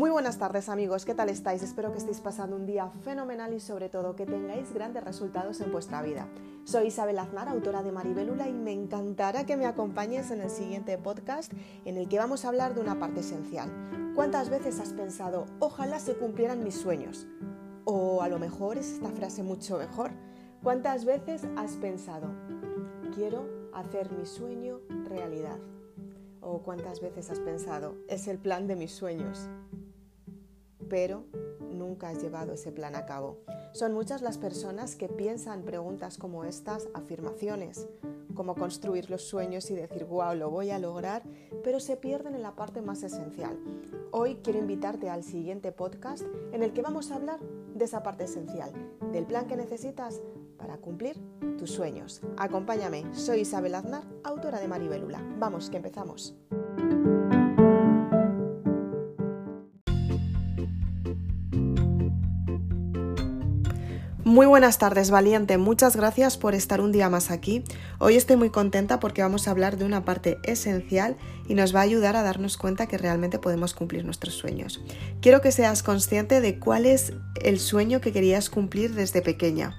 Muy buenas tardes amigos, ¿qué tal estáis? Espero que estéis pasando un día fenomenal y sobre todo que tengáis grandes resultados en vuestra vida. Soy Isabel Aznar, autora de Maribelula y me encantará que me acompañes en el siguiente podcast en el que vamos a hablar de una parte esencial. ¿Cuántas veces has pensado, ojalá se cumplieran mis sueños? O a lo mejor es esta frase mucho mejor. ¿Cuántas veces has pensado, quiero hacer mi sueño realidad? ¿O cuántas veces has pensado, es el plan de mis sueños? Pero nunca has llevado ese plan a cabo. Son muchas las personas que piensan preguntas como estas, afirmaciones, como construir los sueños y decir, wow, lo voy a lograr, pero se pierden en la parte más esencial. Hoy quiero invitarte al siguiente podcast en el que vamos a hablar de esa parte esencial, del plan que necesitas para cumplir tus sueños. Acompáñame, soy Isabel Aznar, autora de Maribelula. Vamos, que empezamos. Muy buenas tardes, valiente. Muchas gracias por estar un día más aquí. Hoy estoy muy contenta porque vamos a hablar de una parte esencial y nos va a ayudar a darnos cuenta que realmente podemos cumplir nuestros sueños. Quiero que seas consciente de cuál es el sueño que querías cumplir desde pequeña.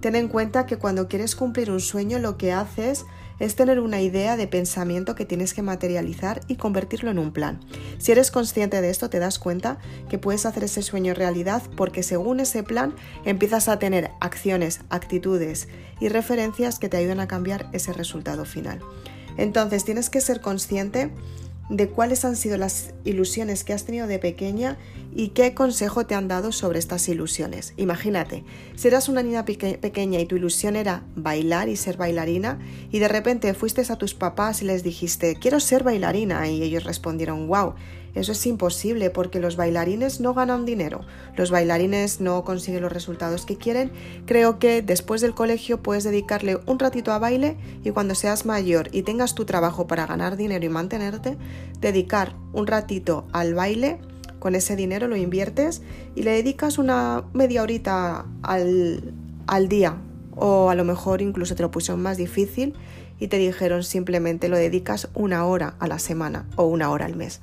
Ten en cuenta que cuando quieres cumplir un sueño lo que haces es tener una idea de pensamiento que tienes que materializar y convertirlo en un plan. Si eres consciente de esto, te das cuenta que puedes hacer ese sueño realidad porque según ese plan empiezas a tener acciones, actitudes y referencias que te ayudan a cambiar ese resultado final. Entonces tienes que ser consciente de cuáles han sido las ilusiones que has tenido de pequeña y qué consejo te han dado sobre estas ilusiones. Imagínate, si eras una niña pequeña y tu ilusión era bailar y ser bailarina y de repente fuiste a tus papás y les dijiste quiero ser bailarina y ellos respondieron wow, eso es imposible porque los bailarines no ganan dinero, los bailarines no consiguen los resultados que quieren. Creo que después del colegio puedes dedicarle un ratito a baile y cuando seas mayor y tengas tu trabajo para ganar dinero y mantenerte, dedicar un ratito al baile con ese dinero lo inviertes y le dedicas una media horita al, al día o a lo mejor incluso te lo pusieron más difícil y te dijeron simplemente lo dedicas una hora a la semana o una hora al mes.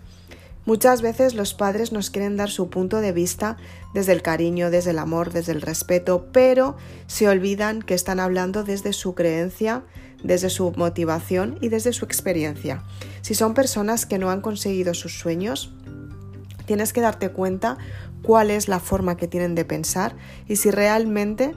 Muchas veces los padres nos quieren dar su punto de vista desde el cariño, desde el amor, desde el respeto, pero se olvidan que están hablando desde su creencia, desde su motivación y desde su experiencia. Si son personas que no han conseguido sus sueños, tienes que darte cuenta cuál es la forma que tienen de pensar y si realmente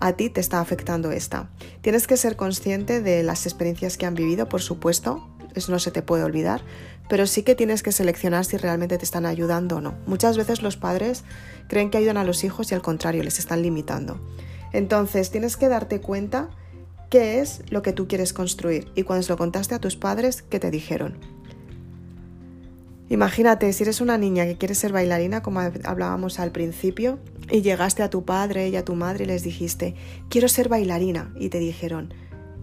a ti te está afectando esta. Tienes que ser consciente de las experiencias que han vivido, por supuesto, eso no se te puede olvidar, pero sí que tienes que seleccionar si realmente te están ayudando o no. Muchas veces los padres creen que ayudan a los hijos y al contrario, les están limitando. Entonces tienes que darte cuenta qué es lo que tú quieres construir y cuando se lo contaste a tus padres, ¿qué te dijeron? Imagínate, si eres una niña que quiere ser bailarina, como hablábamos al principio, y llegaste a tu padre y a tu madre y les dijiste, quiero ser bailarina, y te dijeron,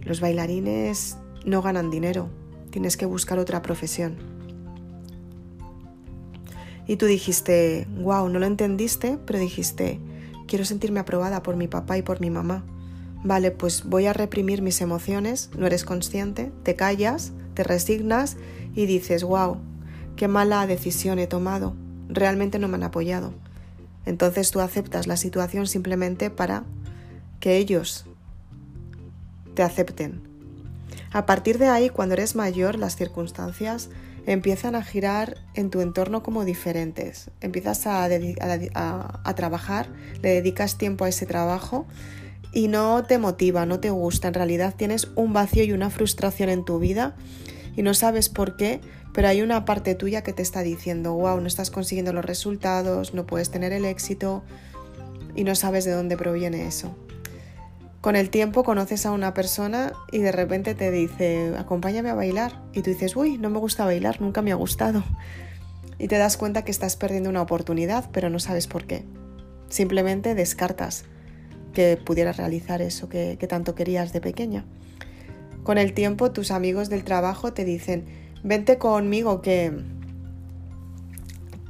los bailarines no ganan dinero, tienes que buscar otra profesión. Y tú dijiste, wow, no lo entendiste, pero dijiste, quiero sentirme aprobada por mi papá y por mi mamá. Vale, pues voy a reprimir mis emociones, no eres consciente, te callas, te resignas y dices, wow, qué mala decisión he tomado, realmente no me han apoyado. Entonces tú aceptas la situación simplemente para que ellos te acepten. A partir de ahí, cuando eres mayor, las circunstancias empiezan a girar en tu entorno como diferentes. Empiezas a, a, trabajar, le dedicas tiempo a ese trabajo y no te motiva, no te gusta. En realidad tienes un vacío y una frustración en tu vida y no sabes por qué, pero hay una parte tuya que te está diciendo, wow, no estás consiguiendo los resultados, no puedes tener el éxito y no sabes de dónde proviene eso. Con el tiempo conoces a una persona y de repente te dice, acompáñame a bailar. Y tú dices, uy, no me gusta bailar, nunca me ha gustado. Y te das cuenta que estás perdiendo una oportunidad, pero no sabes por qué. Simplemente descartas que pudieras realizar eso que, que tanto querías de pequeña. Con el tiempo tus amigos del trabajo te dicen, vente conmigo que...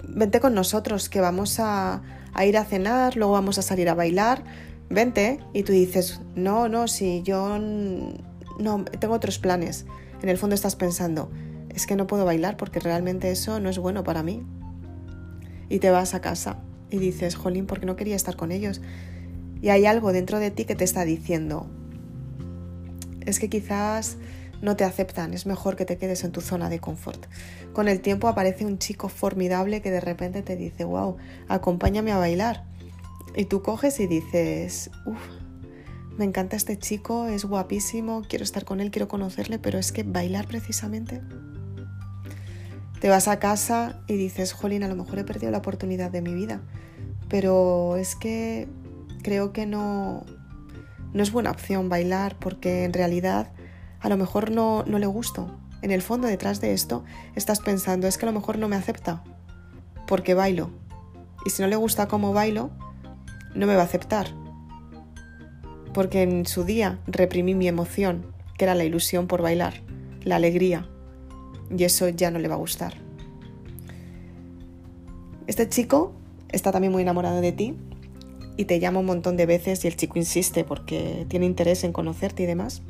Vente con nosotros que vamos a, ir a cenar, luego vamos a salir a bailar, vente. Y tú dices, no, no, si yo no, tengo otros planes. En el fondo estás pensando, es que no puedo bailar porque realmente eso no es bueno para mí. y te vas a casa y dices, jolín, ¿por qué no quería estar con ellos? Y hay algo dentro de ti que te está diciendo, es que quizás no te aceptan, es mejor que te quedes en tu zona de confort. Con el tiempo aparece un chico formidable que de repente te dice, wow, acompáñame a bailar. Y tú coges y dices, uff, me encanta este chico, es guapísimo, quiero estar con él, quiero conocerle, pero es que bailar precisamente. Te vas a casa y dices, jolín, a lo mejor he perdido la oportunidad de mi vida, pero es que creo que no, no es buena opción bailar porque en realidad a lo mejor no, no le gusto. En el fondo detrás de esto estás pensando, es que a lo mejor no me acepta porque bailo. Y si no le gusta cómo bailo, no me va a aceptar. Porque en su día reprimí mi emoción, que era la ilusión por bailar, la alegría. Y eso ya no le va a gustar. Este chico está también muy enamorado de ti y te llama un montón de veces y el chico insiste porque tiene interés en conocerte y demás.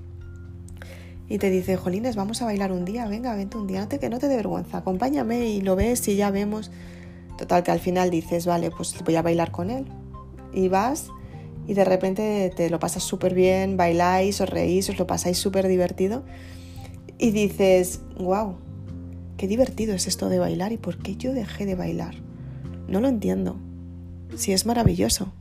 Y te dice, Jolines, vamos a bailar un día, venga, vente un día, no te, que no te dé vergüenza, acompáñame y lo ves y ya vemos. Total, que al final dices, vale, pues voy a bailar con él. Y vas y de repente te lo pasas súper bien, bailáis, os reís, os lo pasáis súper divertido. Y dices, wow, qué divertido es esto de bailar y por qué yo dejé de bailar. No lo entiendo. Si es maravilloso.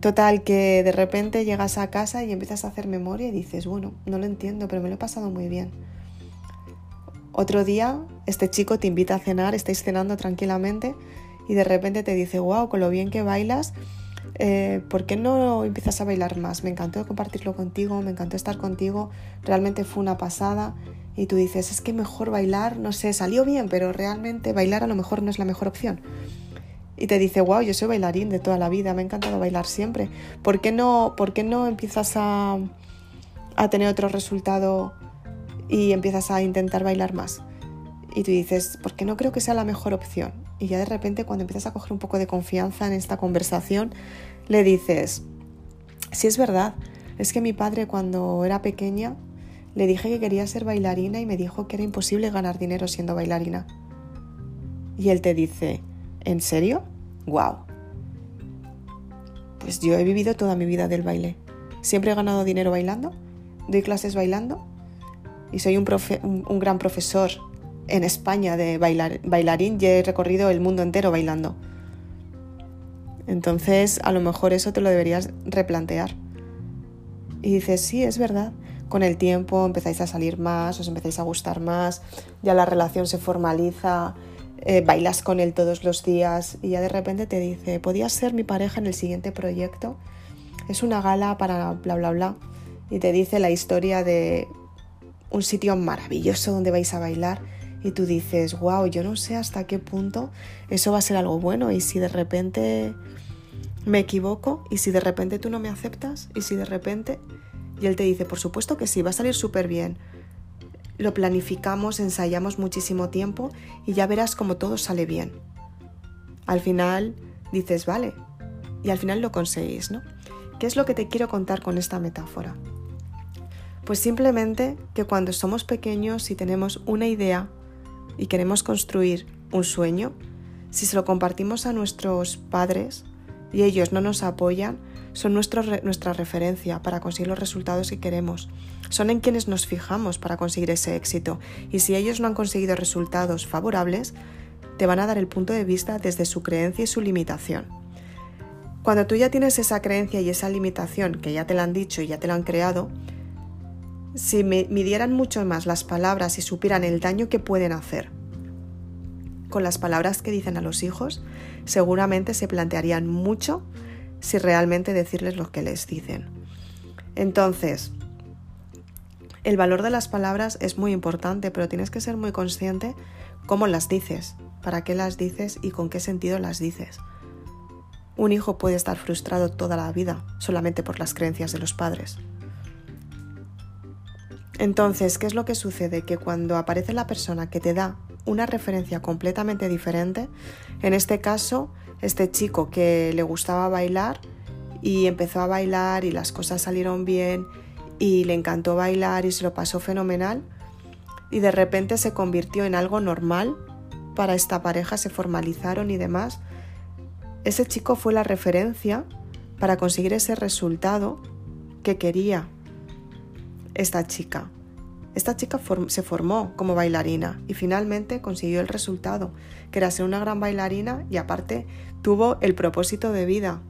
Total, que de repente llegas a casa y empiezas a hacer memoria y dices, bueno, no lo entiendo, pero me lo he pasado muy bien. Otro día, este chico te invita a cenar, estáis cenando tranquilamente y de repente te dice, wow, con lo bien que bailas, eh, ¿por qué no empiezas a bailar más? Me encantó compartirlo contigo, me encantó estar contigo, realmente fue una pasada. Y tú dices, es que mejor bailar, no sé, salió bien, pero realmente bailar a lo mejor no es la mejor opción y te dice, wow, yo soy bailarín de toda la vida, me ha encantado bailar siempre. ¿Por qué no, por qué no empiezas a, a tener otro resultado y empiezas a intentar bailar más? Y tú dices, ¿por qué no creo que sea la mejor opción? Y ya de repente cuando empiezas a coger un poco de confianza en esta conversación, le dices, si es verdad, es que mi padre cuando era pequeña le dije que quería ser bailarina y me dijo que era imposible ganar dinero siendo bailarina. Y él te dice, ¿En serio? ¡Wow! Pues yo he vivido toda mi vida del baile. Siempre he ganado dinero bailando, doy clases bailando y soy un, gran profesor en España de bailar bailarín y he recorrido el mundo entero bailando. Entonces, a lo mejor eso te lo deberías replantear. Y dices, sí, es verdad. Con el tiempo empezáis a salir más, os empezáis a gustar más, ya la relación se formaliza, eh, bailas con él todos los días y ya de repente te dice, podías ser mi pareja en el siguiente proyecto. Es una gala para bla, bla, bla. Y te dice la historia de un sitio maravilloso donde vais a bailar y tú dices, wow, yo no sé hasta qué punto eso va a ser algo bueno y si de repente me equivoco y si de repente tú no me aceptas y si de repente... Y él te dice, por supuesto que sí, va a salir súper bien lo planificamos, ensayamos muchísimo tiempo y ya verás como todo sale bien. Al final dices, vale, y al final lo conseguís, ¿no? ¿Qué es lo que te quiero contar con esta metáfora? Pues simplemente que cuando somos pequeños y tenemos una idea y queremos construir un sueño, si se lo compartimos a nuestros padres y ellos no nos apoyan, son nuestra referencia para conseguir los resultados que queremos. Son en quienes nos fijamos para conseguir ese éxito. Y si ellos no han conseguido resultados favorables, te van a dar el punto de vista desde su creencia y su limitación. Cuando tú ya tienes esa creencia y esa limitación, que ya te la han dicho y ya te la han creado, si midieran mucho más las palabras y supieran el daño que pueden hacer con las palabras que dicen a los hijos, seguramente se plantearían mucho si realmente decirles lo que les dicen. Entonces, el valor de las palabras es muy importante, pero tienes que ser muy consciente cómo las dices, para qué las dices y con qué sentido las dices. Un hijo puede estar frustrado toda la vida solamente por las creencias de los padres. Entonces, ¿qué es lo que sucede? Que cuando aparece la persona que te da una referencia completamente diferente, en este caso este chico que le gustaba bailar y empezó a bailar y las cosas salieron bien y le encantó bailar y se lo pasó fenomenal y de repente se convirtió en algo normal para esta pareja, se formalizaron y demás, ese chico fue la referencia para conseguir ese resultado que quería esta chica. Esta chica se formó como bailarina y finalmente consiguió el resultado, que era ser una gran bailarina y aparte tuvo el propósito de vida,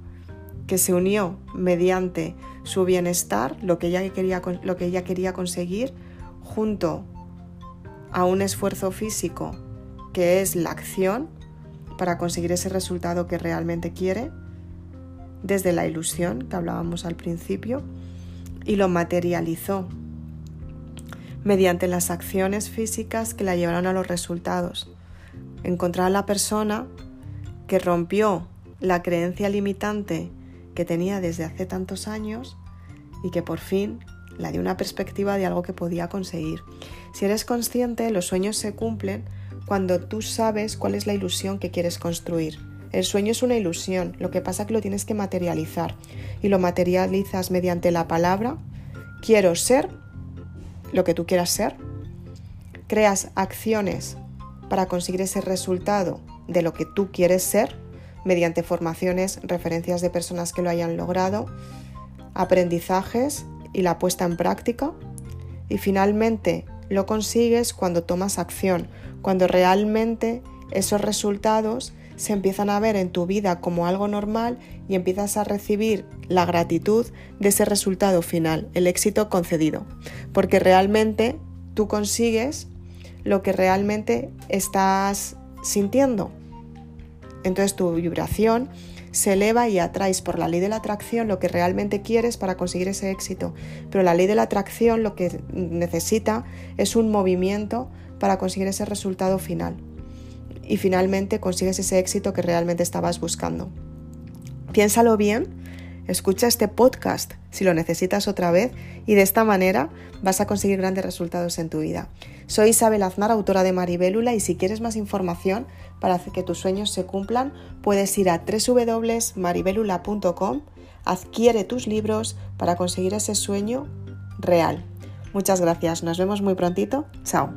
que se unió mediante su bienestar, lo que ella quería, lo que ella quería conseguir, junto a un esfuerzo físico que es la acción para conseguir ese resultado que realmente quiere, desde la ilusión que hablábamos al principio, y lo materializó mediante las acciones físicas que la llevaron a los resultados. Encontrar a la persona que rompió la creencia limitante que tenía desde hace tantos años y que por fin la dio una perspectiva de algo que podía conseguir. Si eres consciente, los sueños se cumplen cuando tú sabes cuál es la ilusión que quieres construir. El sueño es una ilusión, lo que pasa es que lo tienes que materializar y lo materializas mediante la palabra quiero ser lo que tú quieras ser, creas acciones para conseguir ese resultado de lo que tú quieres ser mediante formaciones, referencias de personas que lo hayan logrado, aprendizajes y la puesta en práctica. Y finalmente lo consigues cuando tomas acción, cuando realmente esos resultados se empiezan a ver en tu vida como algo normal y empiezas a recibir la gratitud de ese resultado final, el éxito concedido, porque realmente tú consigues lo que realmente estás sintiendo. Entonces tu vibración se eleva y atraes por la ley de la atracción lo que realmente quieres para conseguir ese éxito. Pero la ley de la atracción lo que necesita es un movimiento para conseguir ese resultado final. Y finalmente consigues ese éxito que realmente estabas buscando. Piénsalo bien, escucha este podcast si lo necesitas otra vez y de esta manera vas a conseguir grandes resultados en tu vida. Soy Isabel Aznar, autora de Maribélula y si quieres más información para que tus sueños se cumplan, puedes ir a www.maribelula.com, adquiere tus libros para conseguir ese sueño real. Muchas gracias, nos vemos muy prontito, chao.